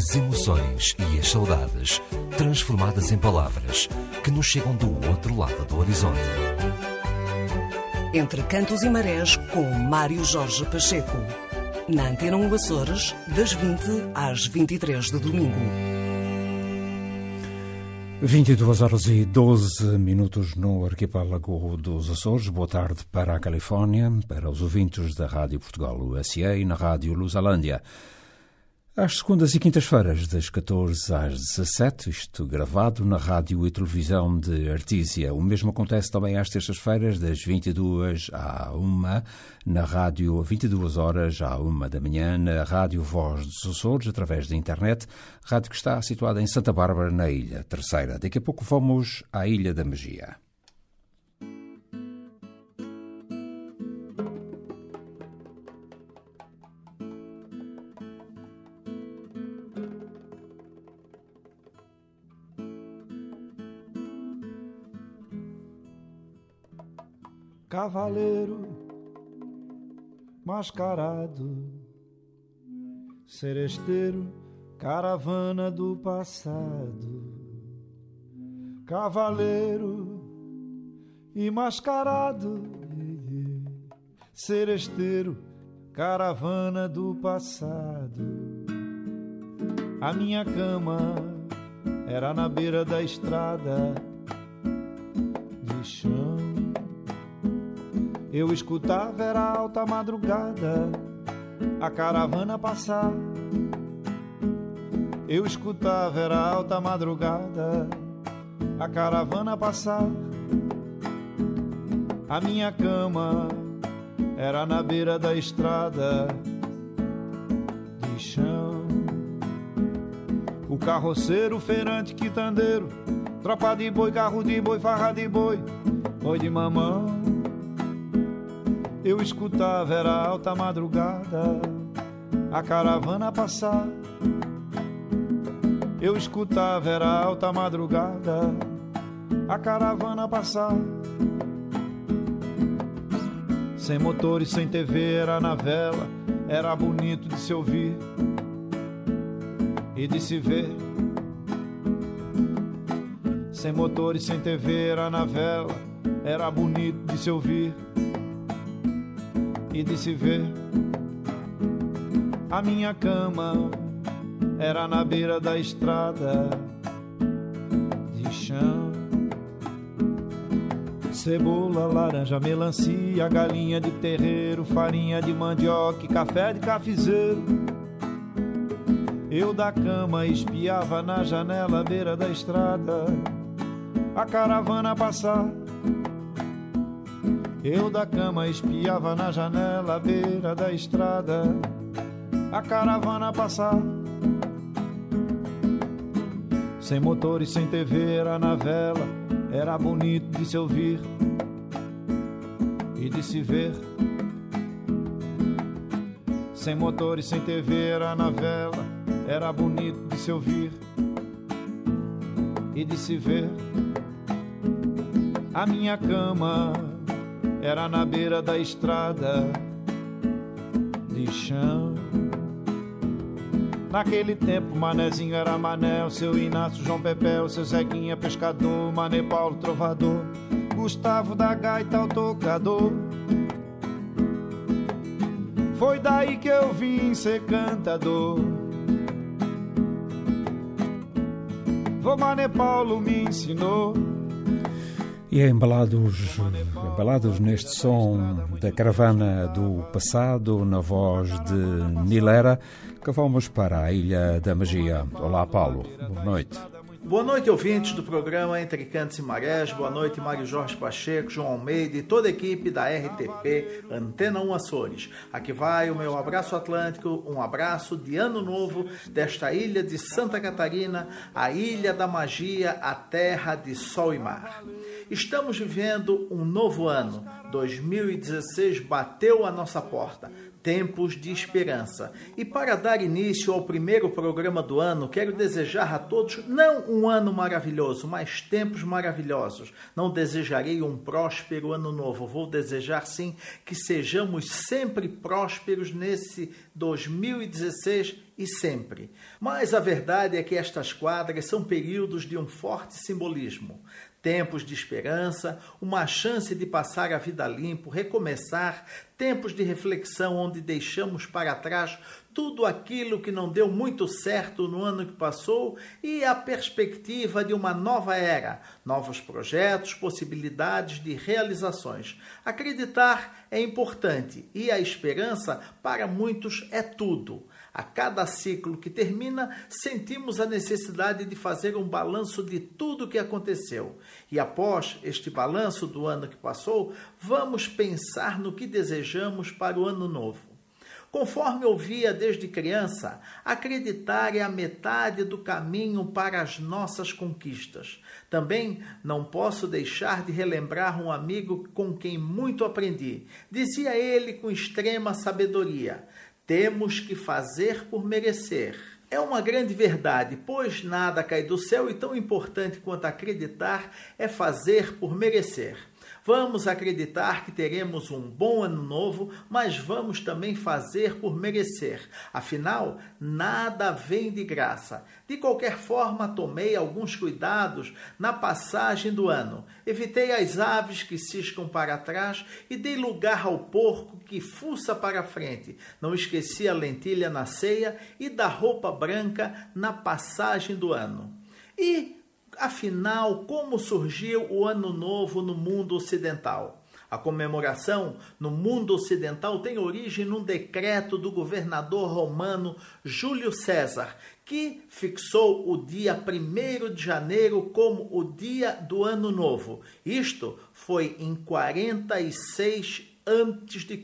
As emoções e as saudades transformadas em palavras que nos chegam do outro lado do horizonte. Entre Cantos e Marés, com Mário Jorge Pacheco. Na Antena 1 Açores, das 20 às 23 de domingo. 22 horas e 12 minutos no arquipélago dos Açores. Boa tarde para a Califórnia, para os ouvintes da Rádio Portugal USA e na Rádio Lusalândia. Às segundas e quintas-feiras, das 14 às 17, isto gravado na rádio e televisão de Artísia. O mesmo acontece também às terças-feiras, das 22 à 1, na rádio 22 horas à 1 da manhã, na rádio Voz dos Açores, através da internet, rádio que está situada em Santa Bárbara, na Ilha Terceira. Daqui a pouco vamos à Ilha da Magia. Cavaleiro mascarado, seresteiro, caravana do passado, cavaleiro e mascarado, seresteiro, caravana do passado. A minha cama era na beira da estrada de chão eu escutava era alta madrugada a caravana passar. Eu escutava era alta madrugada a caravana passar. A minha cama era na beira da estrada de chão. O carroceiro, feirante, quitandeiro, tropa de boi, carro de boi, farra de boi, boi de mamão eu escutava era alta madrugada a caravana passar. Eu escutava era alta madrugada a caravana passar. Sem motor e sem TV era na vela, era bonito de se ouvir e de se ver. Sem motor e sem TV era na vela, era bonito de se ouvir e de se ver. A minha cama era na beira da estrada de chão. Cebola, laranja, melancia, galinha de terreiro, farinha de mandioca, café de cafezeiro. Eu da cama espiava na janela à beira da estrada a caravana passar. Eu da cama espiava na janela à beira da estrada a caravana passar. Sem motor e sem TV era na vela, era bonito de se ouvir e de se ver. Sem motor e sem TV era na vela, era bonito de se ouvir e de se ver. A minha cama era na beira da estrada de chão. Naquele tempo, Manezinho era Mané, o seu Inácio, João Pepé, o seu Zeguinha, pescador, Mané Paulo, trovador, Gustavo da Gaita, o tocador. Foi daí que eu vim ser cantador. Vô Mané Paulo me ensinou e é embalados, embalados neste som da caravana do passado, na voz de Nilera, que vamos para a Ilha da Magia. Olá, Paulo. Boa noite. Boa noite, ouvintes do programa Entre Cantos e Marés. Boa noite, Mário Jorge Pacheco, João Almeida e toda a equipe da RTP Antena 1 Açores. Aqui vai o meu abraço atlântico, um abraço de ano novo desta ilha de Santa Catarina, a Ilha da Magia, a terra de sol e mar. Estamos vivendo um novo ano. 2016 bateu a nossa porta tempos de esperança. E para dar início ao primeiro programa do ano, quero desejar a todos não um ano maravilhoso, mas tempos maravilhosos. Não desejarei um próspero ano novo, vou desejar sim que sejamos sempre prósperos nesse 2016 e sempre. Mas a verdade é que estas quadras são períodos de um forte simbolismo tempos de esperança, uma chance de passar a vida limpo, recomeçar, tempos de reflexão onde deixamos para trás tudo aquilo que não deu muito certo no ano que passou e a perspectiva de uma nova era, novos projetos, possibilidades de realizações. Acreditar é importante e a esperança para muitos é tudo. A cada ciclo que termina, sentimos a necessidade de fazer um balanço de tudo o que aconteceu. E após este balanço do ano que passou, vamos pensar no que desejamos para o ano novo. Conforme ouvia desde criança, acreditar é a metade do caminho para as nossas conquistas. Também não posso deixar de relembrar um amigo com quem muito aprendi. Dizia ele com extrema sabedoria: temos que fazer por merecer. É uma grande verdade, pois nada cai do céu e tão importante quanto acreditar é fazer por merecer. Vamos acreditar que teremos um bom ano novo, mas vamos também fazer por merecer. Afinal, nada vem de graça. De qualquer forma, tomei alguns cuidados na passagem do ano. Evitei as aves que ciscam para trás e dei lugar ao porco que fuça para frente. Não esqueci a lentilha na ceia e da roupa branca na passagem do ano. E Afinal, como surgiu o Ano Novo no mundo ocidental? A comemoração no mundo ocidental tem origem num decreto do governador romano Júlio César, que fixou o dia 1 de janeiro como o dia do Ano Novo. Isto foi em 46 a.C.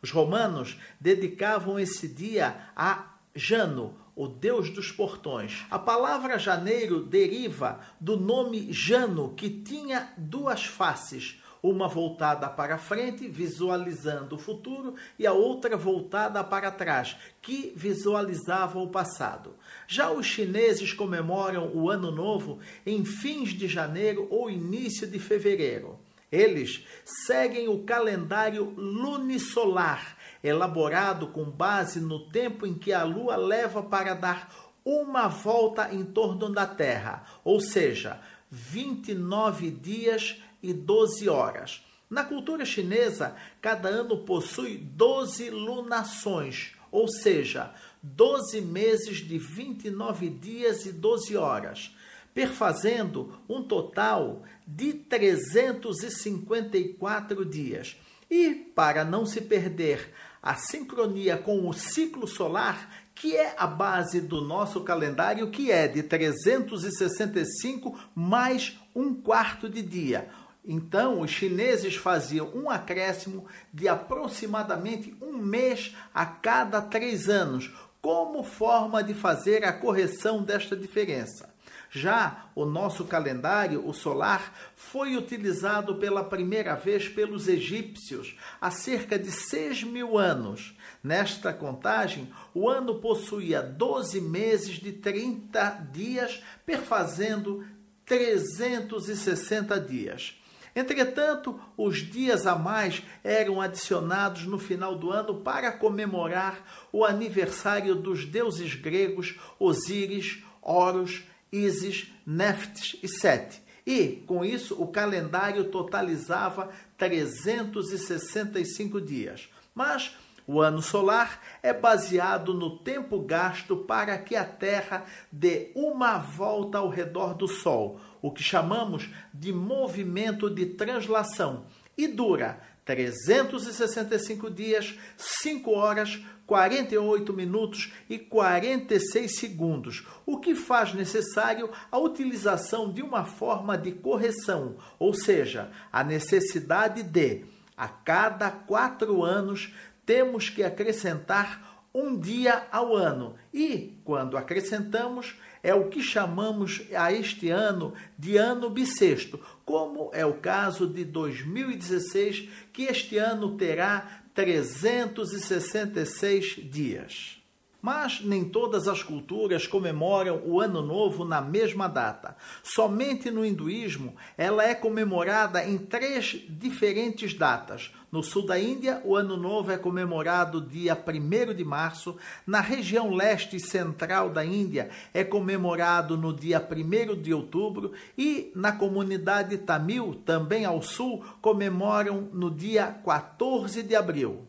Os romanos dedicavam esse dia a Jano, o Deus dos portões. A palavra janeiro deriva do nome Jano, que tinha duas faces, uma voltada para frente, visualizando o futuro, e a outra voltada para trás, que visualizava o passado. Já os chineses comemoram o Ano Novo em fins de janeiro ou início de fevereiro. Eles seguem o calendário lunisolar elaborado com base no tempo em que a Lua leva para dar uma volta em torno da Terra, ou seja, 29 dias e 12 horas. Na cultura chinesa, cada ano possui 12 lunações, ou seja, 12 meses de 29 dias e 12 horas, perfazendo um total de 354 dias. E, para não se perder a sincronia com o ciclo solar, que é a base do nosso calendário, que é de 365 mais um quarto de dia. Então, os chineses faziam um acréscimo de aproximadamente um mês a cada três anos, como forma de fazer a correção desta diferença. Já o nosso calendário, o solar, foi utilizado pela primeira vez pelos egípcios há cerca de 6 mil anos. Nesta contagem, o ano possuía 12 meses de 30 dias, perfazendo 360 dias. Entretanto, os dias a mais eram adicionados no final do ano para comemorar o aniversário dos deuses gregos Osíris, Horus Isis, Neftes e Sete. E, com isso, o calendário totalizava 365 dias. Mas o ano solar é baseado no tempo gasto para que a Terra dê uma volta ao redor do Sol, o que chamamos de movimento de translação, e dura 365 dias, 5 horas, 48 minutos e 46 segundos, o que faz necessário a utilização de uma forma de correção, ou seja, a necessidade de, a cada quatro anos, temos que acrescentar um dia ao ano. E, quando acrescentamos, é o que chamamos a este ano de ano bissexto, como é o caso de 2016, que este ano terá 366 dias. Mas nem todas as culturas comemoram o Ano Novo na mesma data. Somente no hinduísmo ela é comemorada em três diferentes datas. No sul da Índia, o Ano Novo é comemorado dia 1 de março. Na região leste e central da Índia, é comemorado no dia 1 de outubro. E na comunidade tamil, também ao sul, comemoram no dia 14 de abril.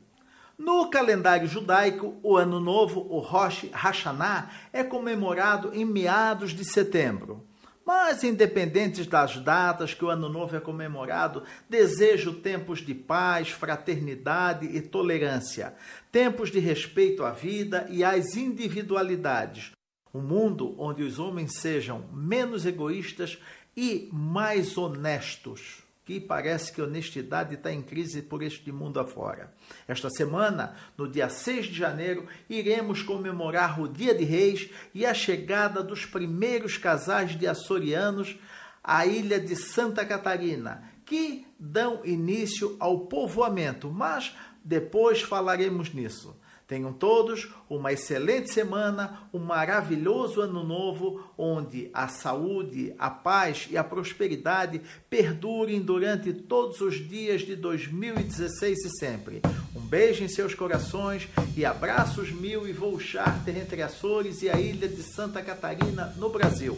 No calendário judaico, o Ano Novo, o Rosh Hashanah, é comemorado em meados de setembro. Mas, independentes das datas que o Ano Novo é comemorado, desejo tempos de paz, fraternidade e tolerância, tempos de respeito à vida e às individualidades. Um mundo onde os homens sejam menos egoístas e mais honestos que parece que honestidade está em crise por este mundo afora. Esta semana, no dia 6 de janeiro, iremos comemorar o Dia de Reis e a chegada dos primeiros casais de açorianos à ilha de Santa Catarina, que dão início ao povoamento, mas depois falaremos nisso. Tenham todos uma excelente semana, um maravilhoso ano novo, onde a saúde, a paz e a prosperidade perdurem durante todos os dias de 2016 e sempre. Um beijo em seus corações e abraços mil e voo charter entre Açores e a ilha de Santa Catarina, no Brasil.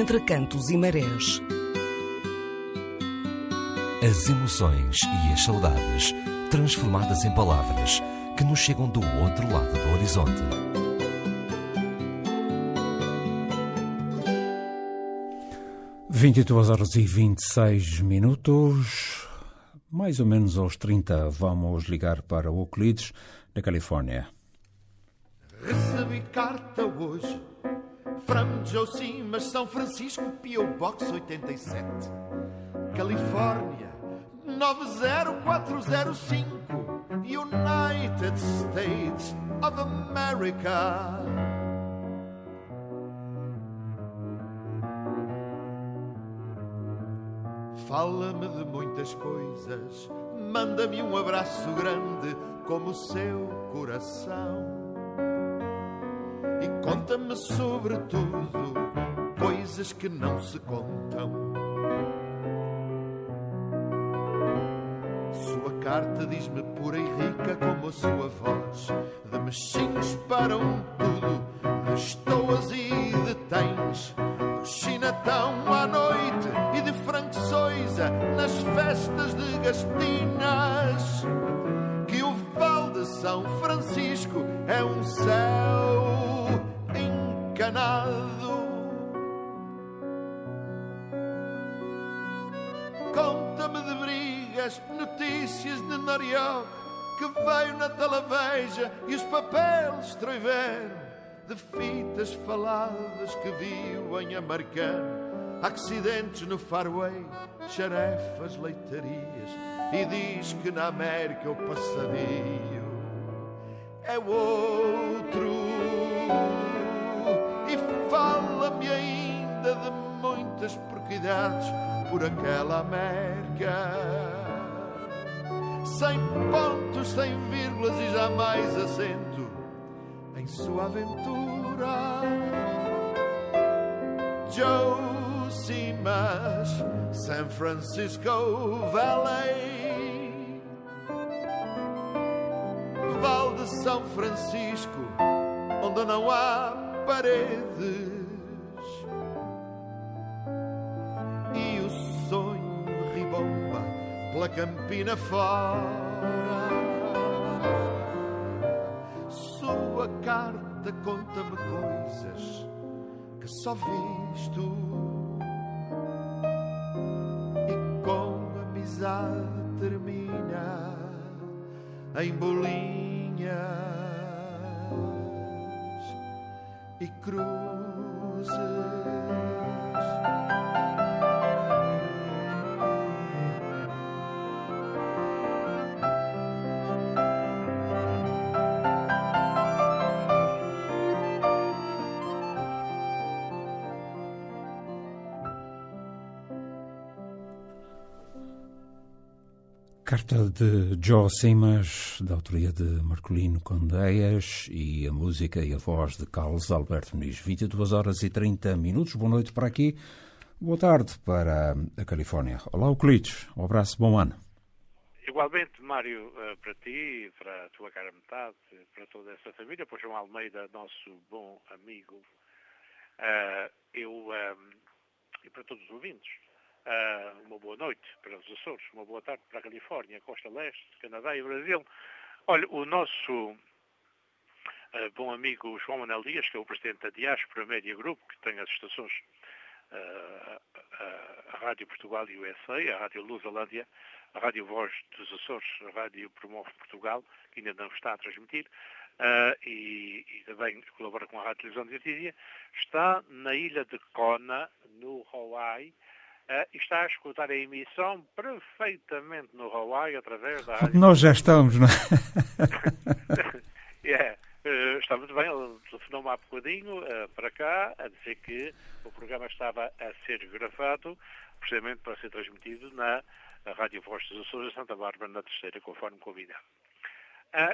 Entre cantos e marés. As emoções e as saudades transformadas em palavras que nos chegam do outro lado do horizonte. Vinte e duas horas e vinte e seis minutos, mais ou menos aos 30, vamos ligar para Euclides, na Califórnia. Recebi carta hoje, From Josimas, São Francisco, P.O. Box 87, Califórnia 90405, United States of America. Fala-me de muitas coisas, manda-me um abraço grande como o seu coração. E conta-me sobre tudo, coisas que não se contam. Sua carta diz-me pura e rica como a sua voz, de mexinhos para um tudo, de estoas e de tens, do chinatão à noite e de Frank Soisa nas festas de Gastinas. Que o Val de São Francisco é um céu encanado. Conta-me de brigas, notícias de Nariok, que veio na televeja e os papéis troiveram de fitas faladas que viu em americano, acidentes no Farway, xarefas, leitarias, e diz que na América o passadio é outro. Fala-me ainda de muitas porquidades por aquela América. Sem pontos, sem vírgulas e jamais acento em sua aventura. Joe San Francisco Valley. Val de São Francisco, onde não há paredes. E o sonho ribomba pela campina fora. Sua carta conta-me coisas que só visto e com amizade termina em bolinhas e cruzes. Carta de Joe Simas, da autoria de Marcolino Condeias, e a música e a voz de Carlos Alberto Muniz. 22 horas e 30 minutos. Boa noite para aqui. Boa tarde para a Califórnia. Olá, Euclides. Um abraço, bom ano. Igualmente, Mário, eh, para ti, para a tua cara metade, para toda essa família, para João Almeida, nosso bom amigo, eh, eu, eh, e para todos os ouvintes. Uh, uma boa noite para os Açores, uma boa tarde para a Califórnia, Costa Leste, Canadá e Brasil. Olha, o nosso uh, bom amigo João Manuel Dias, que é o presidente da Diáspora Media Group, que tem as estações uh, a Rádio Portugal e USA, a Rádio Lusalândia, a Rádio Voz dos Açores, a Rádio Promove Portugal, que ainda não está a transmitir, e, e, também colabora com a Rádio Televisão de Notícia, está na ilha de Kona, no Hawaii, Uh, está a escutar a emissão perfeitamente no Hawaii através da rádio. Nós já estamos, não é? yeah. uh, está muito bem, ele telefonou-me há bocadinho uh, para cá a dizer que o programa estava a ser gravado precisamente para ser transmitido na Rádio Voz dos Açores de Santa Bárbara, na terceira, conforme convidado.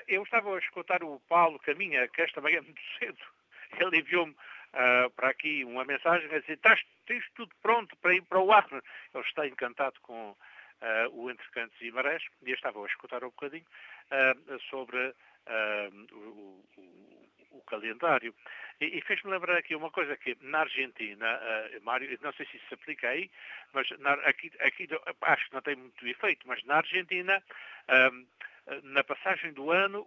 eu estava a escutar o Paulo Caminha, que esta manhã muito cedo, ele enviou-me uh, para aqui uma mensagem a dizer estás, tens tudo pronto para ir para o ar. Ele está encantado com uh, o Entre Cantos e Marés e eu estava a escutar um bocadinho uh, sobre o, o, o calendário. E, e fez-me lembrar aqui uma coisa que na Argentina, uh, Mário, não sei se isso se aplica aí, mas na, aqui, aqui acho que não tem muito efeito, mas na Argentina, uh, na passagem do ano,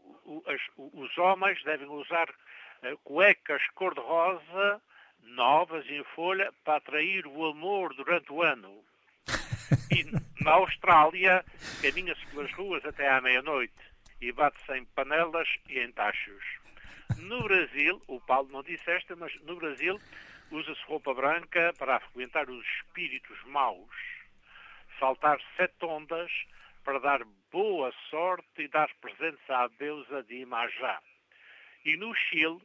os homens devem usar uh, cuecas cor-de-rosa novas em folha para atrair o amor durante o ano. E na Austrália, caminha-se pelas ruas até à meia-noite e bate-se em panelas e em tachos. No Brasil, o Paulo não disse esta, mas no Brasil usa-se roupa branca para afluentar os espíritos maus, saltar sete ondas para dar boa sorte e dar presentes à deusa de Imajá. E no Chile,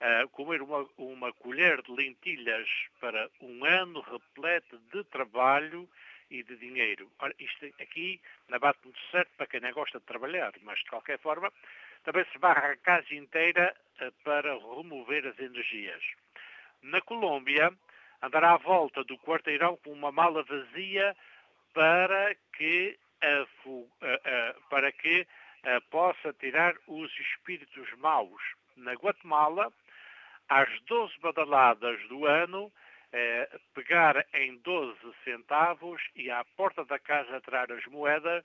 uh, comer uma, uma colher de lentilhas para um ano repleto de trabalho e de dinheiro. Ora, isto aqui não bate muito certo para quem não gosta de trabalhar, mas de qualquer forma também se barra a casa inteira uh, para remover as energias. Na Colômbia, andará à volta do quarteirão com uma mala vazia para que, uh, para que possa tirar os espíritos maus. Na Guatemala, às 12 badaladas do ano, eh, pegar em 12 centavos e à porta da casa tirar as moedas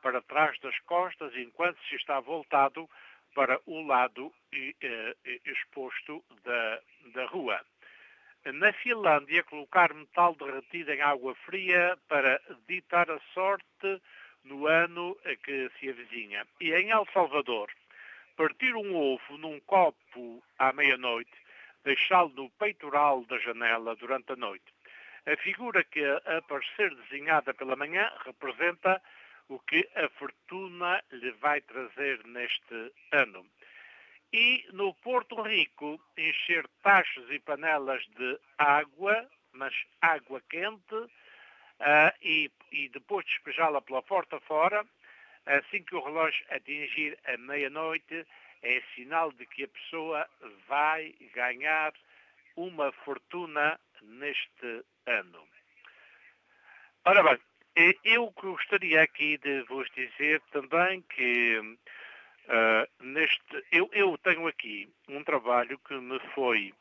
para trás das costas enquanto se está voltado para o lado eh, exposto da, da rua. Na Finlândia, colocar metal derretido em água fria para ditar a sorte no ano que se avizinha. E em El Salvador, partir um ovo num copo à meia-noite deixá-lo no peitoral da janela durante a noite. A figura que aparecer desenhada pela manhã representa o que a fortuna lhe vai trazer neste ano. E no Porto Rico, encher tachos e panelas de água, mas água quente, uh, e, e depois despejá-la pela porta fora, assim que o relógio atingir a meia-noite, é sinal de que a pessoa vai ganhar uma fortuna neste ano. Ora bem, eu gostaria aqui de vos dizer também que uh, neste, eu, eu, tenho aqui um trabalho que me foi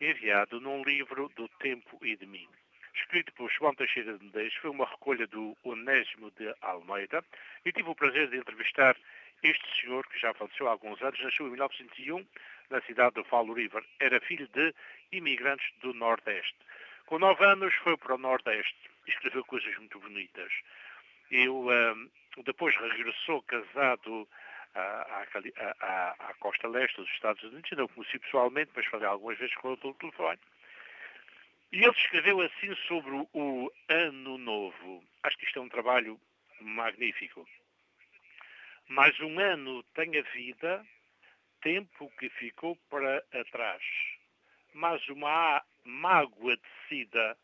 enviado num livro do Tempo e de Mim. Escrito por João Teixeira de Medeiros, foi uma recolha do Onésimo de Almeida e tive o prazer de entrevistar este senhor, que já faleceu há alguns anos, nasceu em 1901 na cidade de Fall River. Era filho de imigrantes do Nordeste. Com nove anos foi para o Nordeste escreveu coisas muito bonitas. Eu, depois regressou casado à, à, à, costa leste dos Estados Unidos, não o conheci pessoalmente, mas falei algumas vezes com ele pelo telefone. E ele escreveu assim sobre o Ano Novo. Acho que isto é um trabalho magnífico. Mais um ano tem a vida, tempo que ficou para atrás. Mais uma mágoa tecida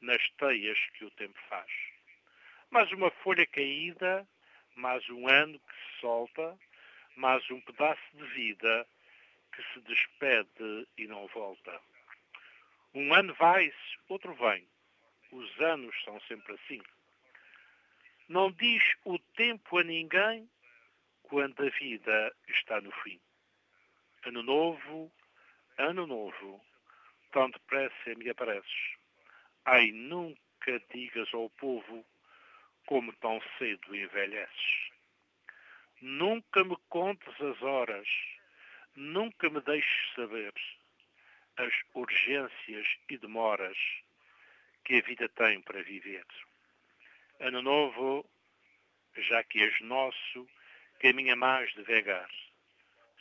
nas teias que o tempo faz. Mais uma folha caída, mais um ano que se solta, mais um pedaço de vida que se despede e não volta. Um ano vai-se, outro vem. Os anos são sempre assim. Não diz o tempo a ninguém quando a vida está no fim. Ano novo, ano novo, tão depressa me apareces. Ai, nunca digas ao povo como tão cedo envelheces. Nunca me contes as horas, nunca me deixes saber as urgências e demoras que a vida tem para viver. Ano novo, já que és nosso, caminha mais devagar.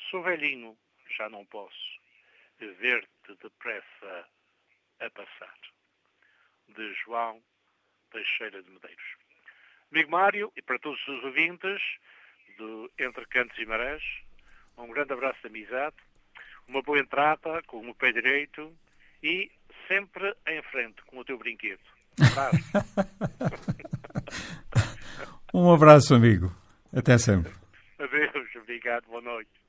Sou velhinho, já não posso ver-te depressa a passar. De João Teixeira de Medeiros. Amigo Mário, e para todos os ouvintes do Entre Cantos e Marés, um grande abraço de amizade, uma boa entrada com o pé direito e sempre em frente com o teu brinquedo. Um abraço. um abraço, amigo. Até sempre. Obrigado, boa noite.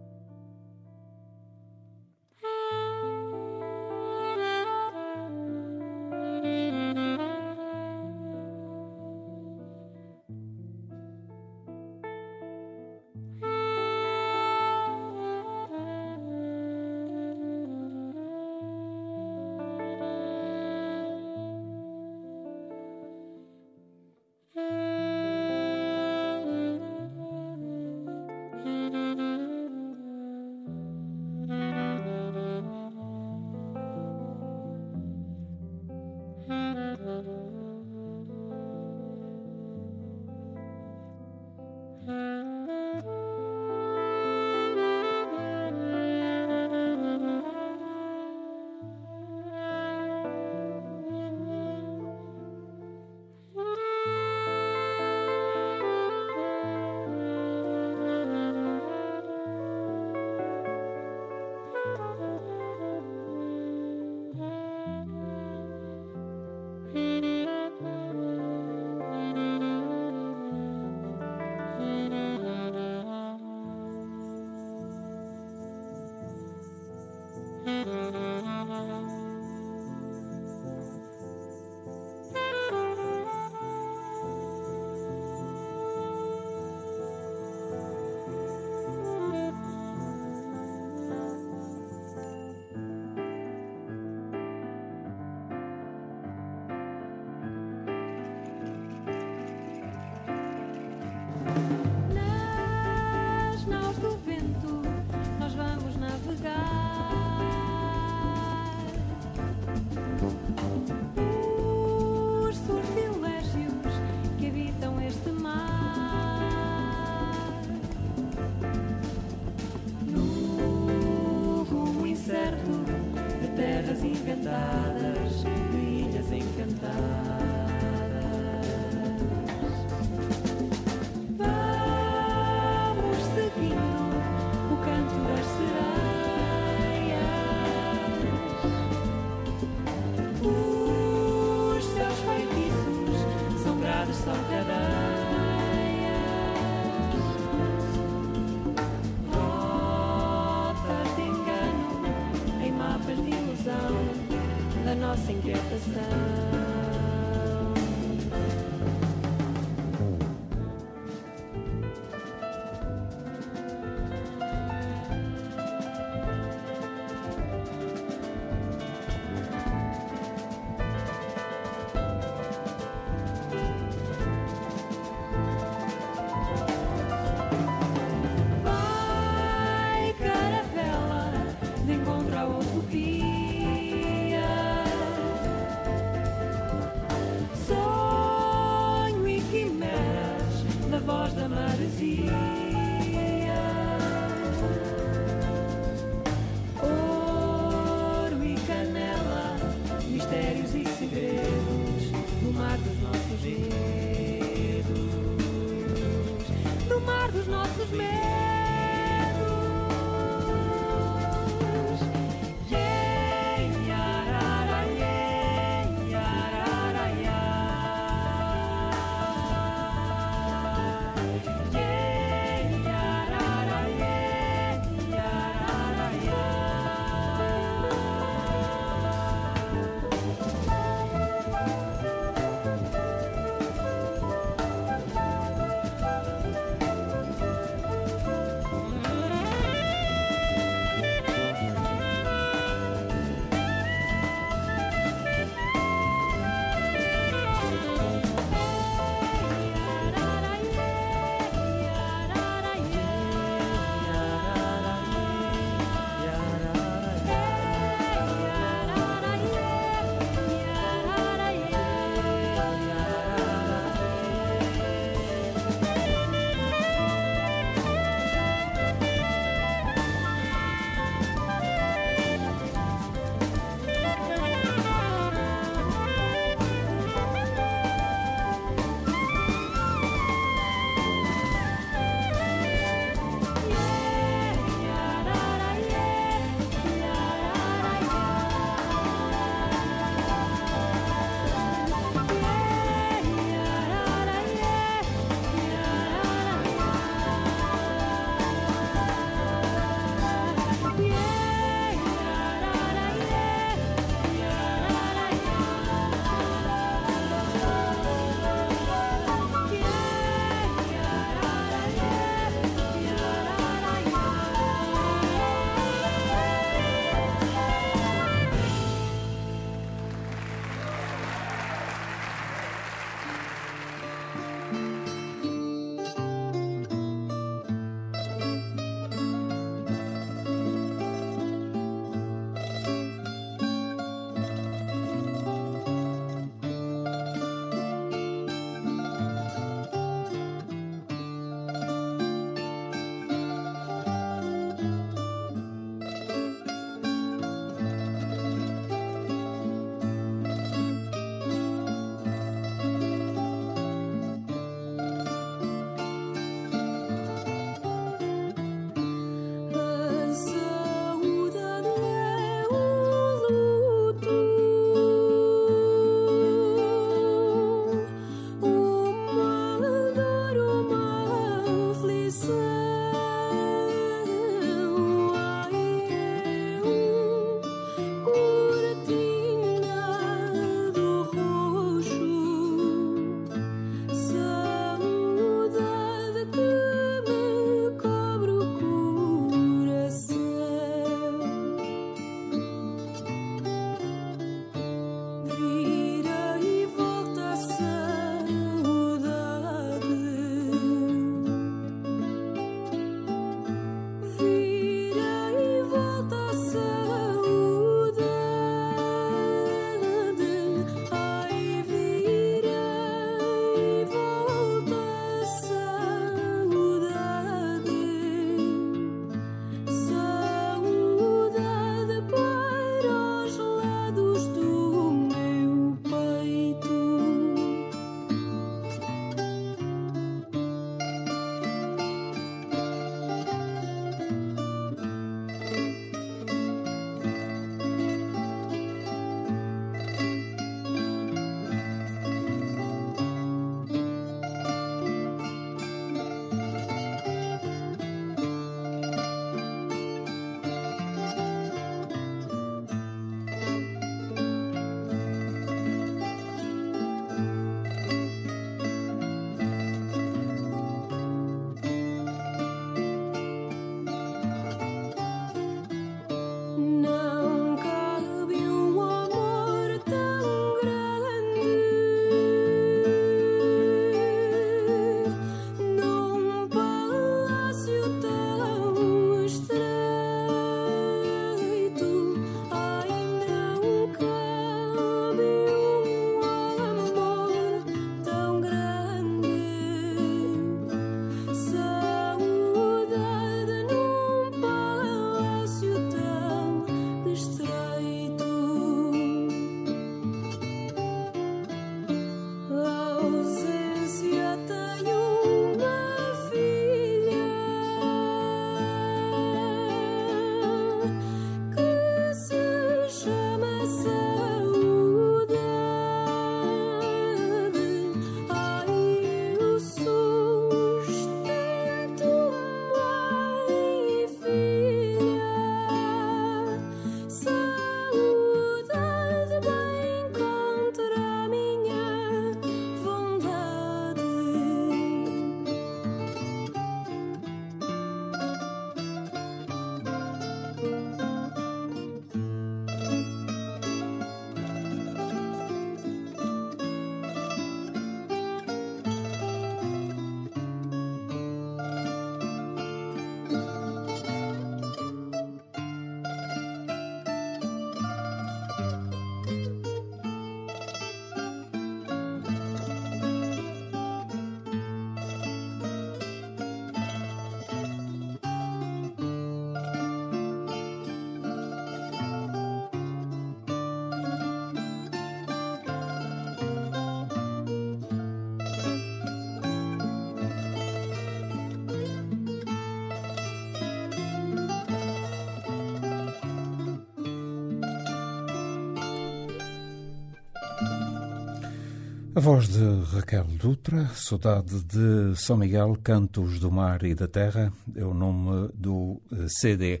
A voz de Raquel Dutra, Saudade de São Miguel, Cantos do Mar e da Terra, é o nome do eh, CD.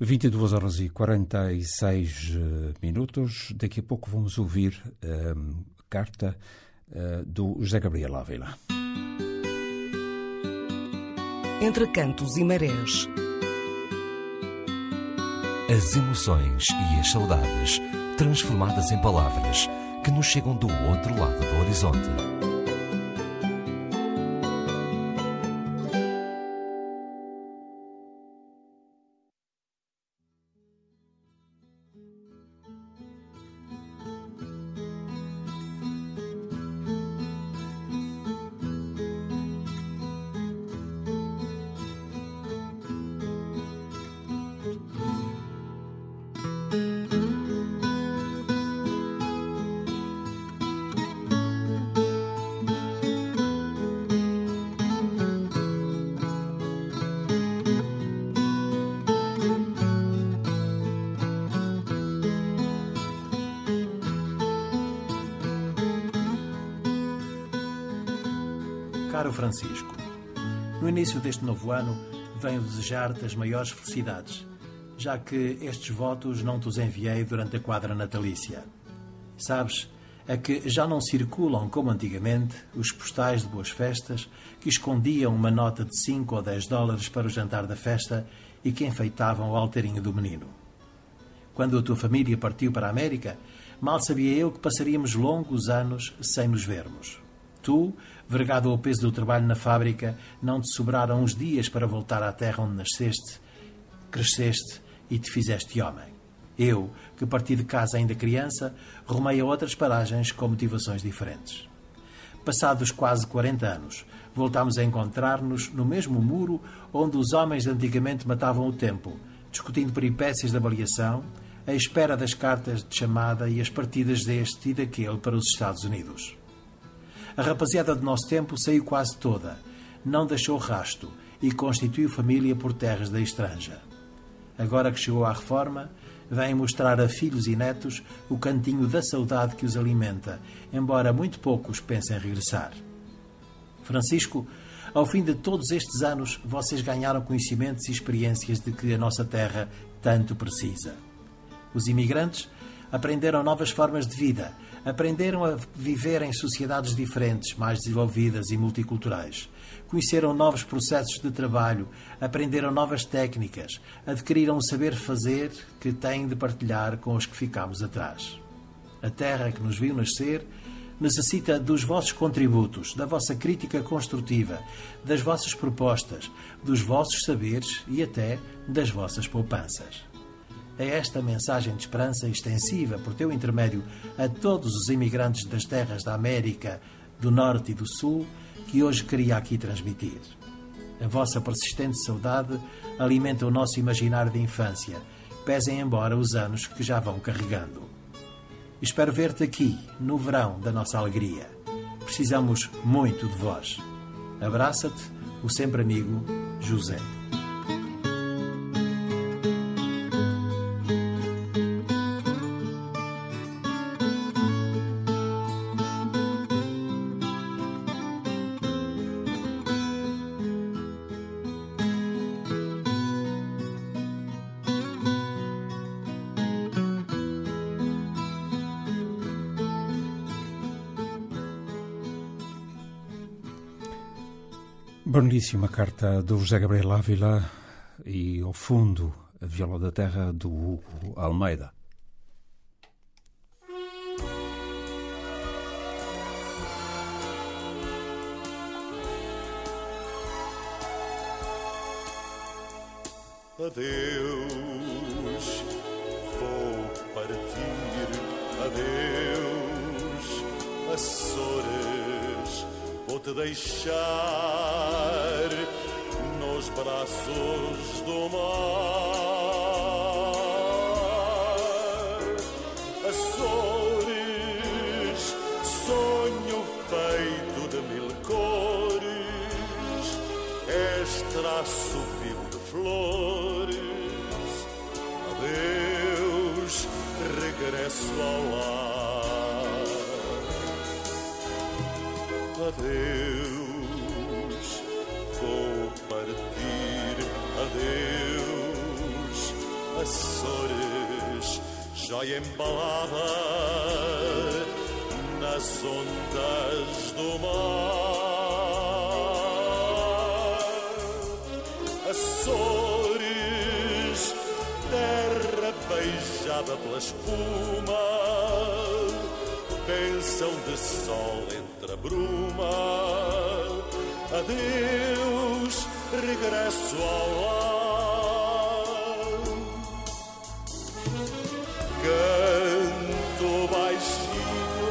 22 horas e 46 eh, minutos. Daqui a pouco vamos ouvir a eh, carta do José Gabriel Ávila. Entre cantos e marés. As emoções e as saudades transformadas em palavras que nos chegam do outro lado do horizonte. Caro Francisco, no início deste novo ano venho desejar-te as maiores felicidades, já que estes votos não te os enviei durante a quadra natalícia. Sabes, é que já não circulam como antigamente os postais de boas festas que escondiam uma nota de 5 ou 10 dólares para o jantar da festa e que enfeitavam o alteirinho do menino. Quando a tua família partiu para a América, mal sabia eu que passaríamos longos anos sem nos vermos. Tu, vergado ao peso do trabalho na fábrica, não te sobraram uns dias para voltar à terra onde nasceste, cresceste e te fizeste homem. Eu, que parti de casa ainda criança, rumei a outras paragens com motivações diferentes. Passados quase 40 anos, voltámos a encontrar-nos no mesmo muro onde os homens de antigamente matavam o tempo, discutindo peripécias da avaliação, à espera das cartas de chamada e as partidas deste e daquele para os Estados Unidos. A rapaziada do nosso tempo saiu quase toda, não deixou rasto e constituiu família por terras da estranja. Agora que chegou à reforma, vem mostrar a filhos e netos o cantinho da saudade que os alimenta, embora muito poucos pensem regressar. Francisco, ao fim de todos estes anos, vocês ganharam conhecimentos e experiências de que a nossa terra tanto precisa. Os imigrantes aprenderam novas formas de vida, aprenderam a viver em sociedades diferentes, mais desenvolvidas e multiculturais. Conheceram novos processos de trabalho, aprenderam novas técnicas, adquiriram o saber fazer que têm de partilhar com os que ficamos atrás. A terra que nos viu nascer necessita dos vossos contributos, da vossa crítica construtiva, das vossas propostas, dos vossos saberes e até das vossas poupanças é esta mensagem de esperança extensiva, por teu intermédio, a todos os imigrantes das terras da América, do Norte e do Sul, que hoje queria aqui transmitir. A vossa persistente saudade alimenta o nosso imaginário de infância, pesem embora os anos que já vão carregando. Espero ver-te aqui, no verão da nossa alegria. Precisamos muito de vós. Abraça-te, o sempre amigo José. Belíssima carta do José Gabriel Ávila e, ao fundo, a viola da terra do Hugo Almeida. Adeus, vou partir. Adeus, Açores, vou te deixar nos braços do mar. Açores, sonho feito de mil cores, és traço vivo de flores. Adeus, regresso ao lar. Adeus, vou partir, adeus, Açores, joia embalada nas ondas do mar. Açores, terra beijada pela espuma, bênção de sol bruma. Adeus, regresso ao lar. Canto baixinho,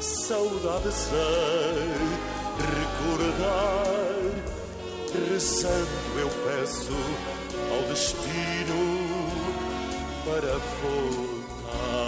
saudade sei recordar. Rezando eu peço ao destino para voltar.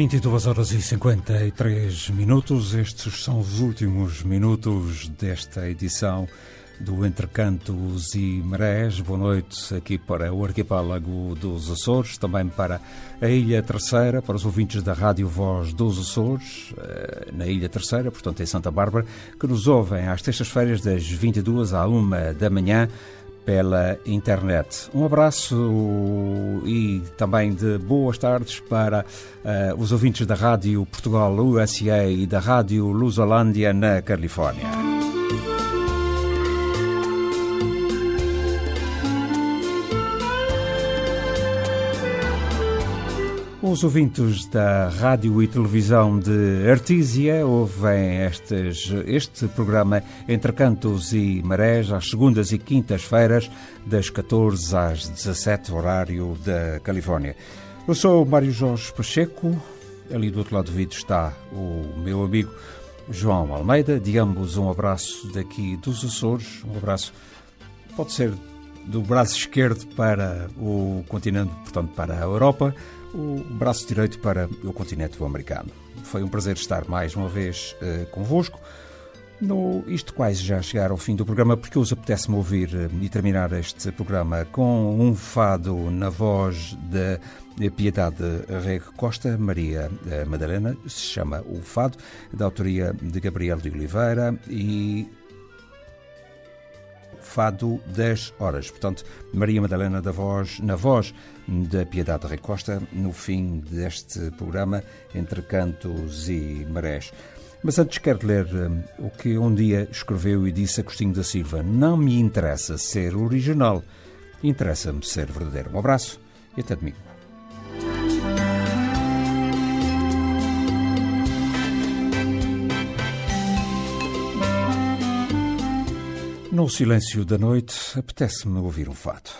Vinte e duas horas e cinquenta e três minutos. Estes são os últimos minutos desta edição do Entre Cantos e Marés. Boa noite aqui para o arquipélago dos Açores, também para a Ilha Terceira, para os ouvintes da Rádio Voz dos Açores, eh, na Ilha Terceira, portanto em Santa Bárbara, que nos ouvem às terças-feiras das 22 à 1 da manhã pela internet. Um abraço e também de boas tardes para uh, os ouvintes da Rádio Portugal USA e da Rádio Lusolândia na Califórnia. Os ouvintes da rádio e televisão de Artísia ouvem estes, este programa Entre Cantos e Marés às segundas e quintas-feiras, das 14 às 17, horário da Califórnia. Eu sou o Mário Jorge Pacheco, ali do outro lado do vídeo está o meu amigo João Almeida. De ambos, um abraço daqui dos Açores, um abraço, pode ser do braço esquerdo para o continente, portanto, para a Europa o braço direito para o continente americano. Foi um prazer estar mais uma vez uh, convosco. No, isto quase já chegar ao fim do programa, porque os apetece-me ouvir uh, e terminar este programa com um fado na voz da Piedade Reg Costa, Maria uh, Madalena, se chama O Fado, da autoria de Gabriel de Oliveira e Fado das Horas. Portanto, Maria Madalena da voz, na voz da Piedade Recosta, no fim deste programa Entre Cantos e Marés. Mas antes quero ler um, o que um dia escreveu e disse Agostinho da Silva. Não me interessa ser original, interessa-me ser verdadeiro. Um abraço e até domingo. No silêncio da noite, apetece-me ouvir um fato.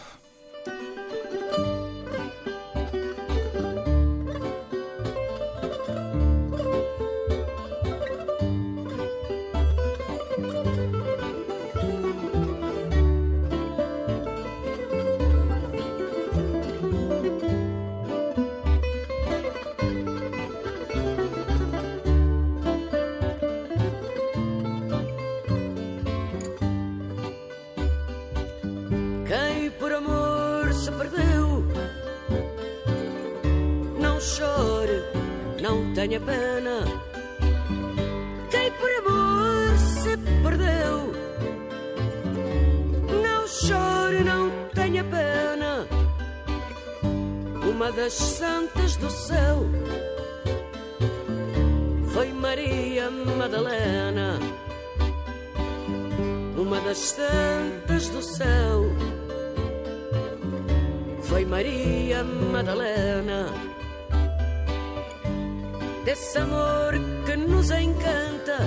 Foi Maria Madalena. Desse amor que nos encanta,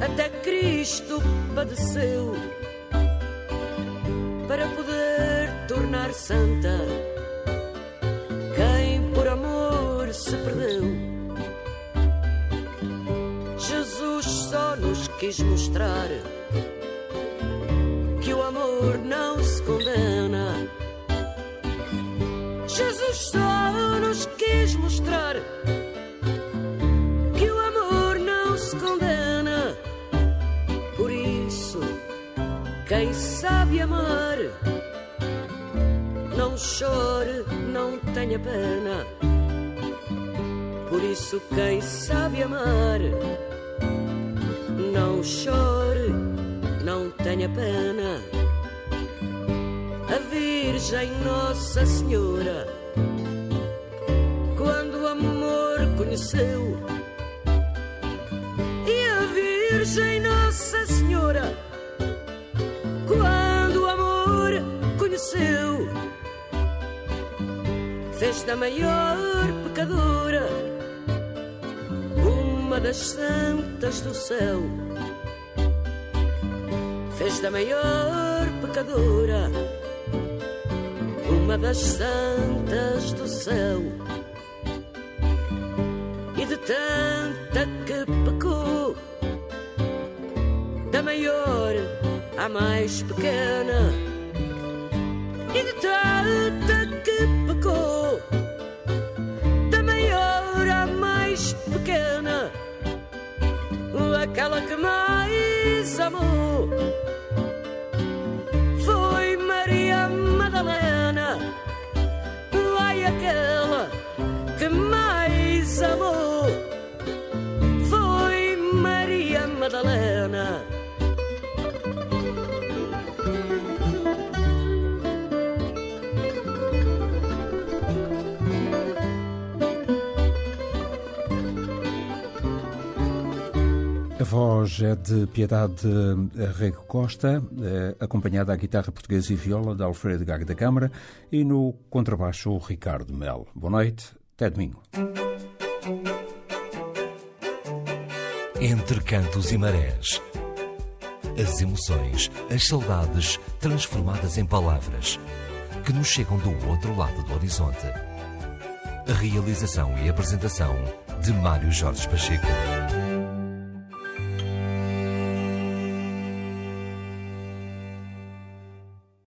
até Cristo padeceu para poder tornar santa quem por amor se perdeu. Jesus só nos quis mostrar que o amor não se condena. Só nos quis mostrar que o amor não se condena. Por isso, quem sabe amar, não chore, não tenha pena. Por isso, quem sabe amar, não chore, não tenha pena. A Virgem Nossa Senhora, amor conheceu, e a Virgem Nossa Senhora, quando o amor conheceu, fez da maior pecadora uma das santas do céu. Fez da maior pecadora uma das santas do céu. Tanta que pecou, da maior à mais pequena. E de tanta que pecou, da maior à mais pequena. Aquela que mais amou foi Maria Madalena. Ai, aquela que mais amou voz é de Piedade Rego Costa, eh, acompanhada à guitarra portuguesa e viola de Alfredo Gago da Câmara e no contrabaixo o Ricardo Mel. Boa noite, até domingo. Entre cantos e marés. As emoções, as saudades transformadas em palavras que nos chegam do outro lado do horizonte. A realização e apresentação de Mário Jorge Pacheco.